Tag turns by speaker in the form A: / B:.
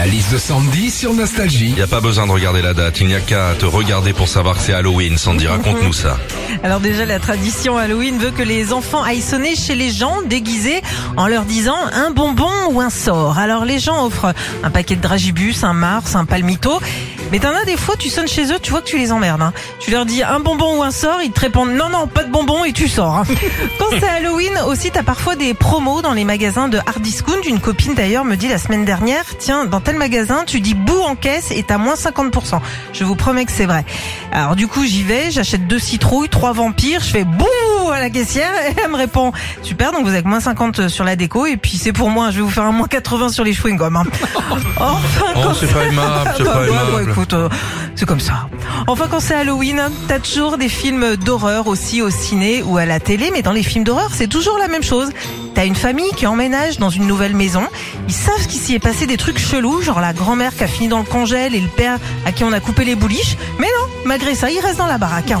A: La liste de Sandy sur Nostalgie.
B: Il n'y a pas besoin de regarder la date, il n'y a qu'à te regarder pour savoir que c'est Halloween. Sandy, raconte-nous ça.
C: Alors déjà, la tradition Halloween veut que les enfants aillent sonner chez les gens déguisés en leur disant un bonbon ou un sort. Alors les gens offrent un paquet de dragibus, un mars, un palmito. Mais t'en as des fois, tu sonnes chez eux, tu vois que tu les emmerdes. hein. Tu leur dis un bonbon ou un sort, ils te répondent non, non, pas de bonbon et tu sors. hein. Quand c'est Halloween aussi, t'as parfois des promos dans les magasins de hard discount. Une copine d'ailleurs me dit la semaine dernière, tiens, dans tel magasin, tu dis bout en caisse et t'as moins 50%. Je vous promets que c'est vrai. Alors du coup, j'y vais, j'achète deux citrouilles, trois vampires, je fais bouh à la caissière et elle me répond super, donc vous avez moins 50 sur la déco et puis c'est pour moi, je vais vous faire un moins 80 sur les chewing-gums. hein. Enfin,
B: Oh,
C: quand
B: c'est pas aimable, c'est
C: bah,
B: pas
C: ouais,
B: aimable.
C: bon, écoute, euh, c'est comme ça. Enfin, quand c'est Halloween, t'as toujours des films d'horreur aussi au ciné ou à la télé, mais dans les films d'horreur, c'est toujours la même chose. T'as une famille qui emménage dans une nouvelle maison. Ils savent qu'il s'y est passé des trucs chelous, genre la grand-mère qui a fini dans le congèle et le père à qui on a coupé les bouliches. Mais non, malgré ça, ils restent dans la baraque. hein.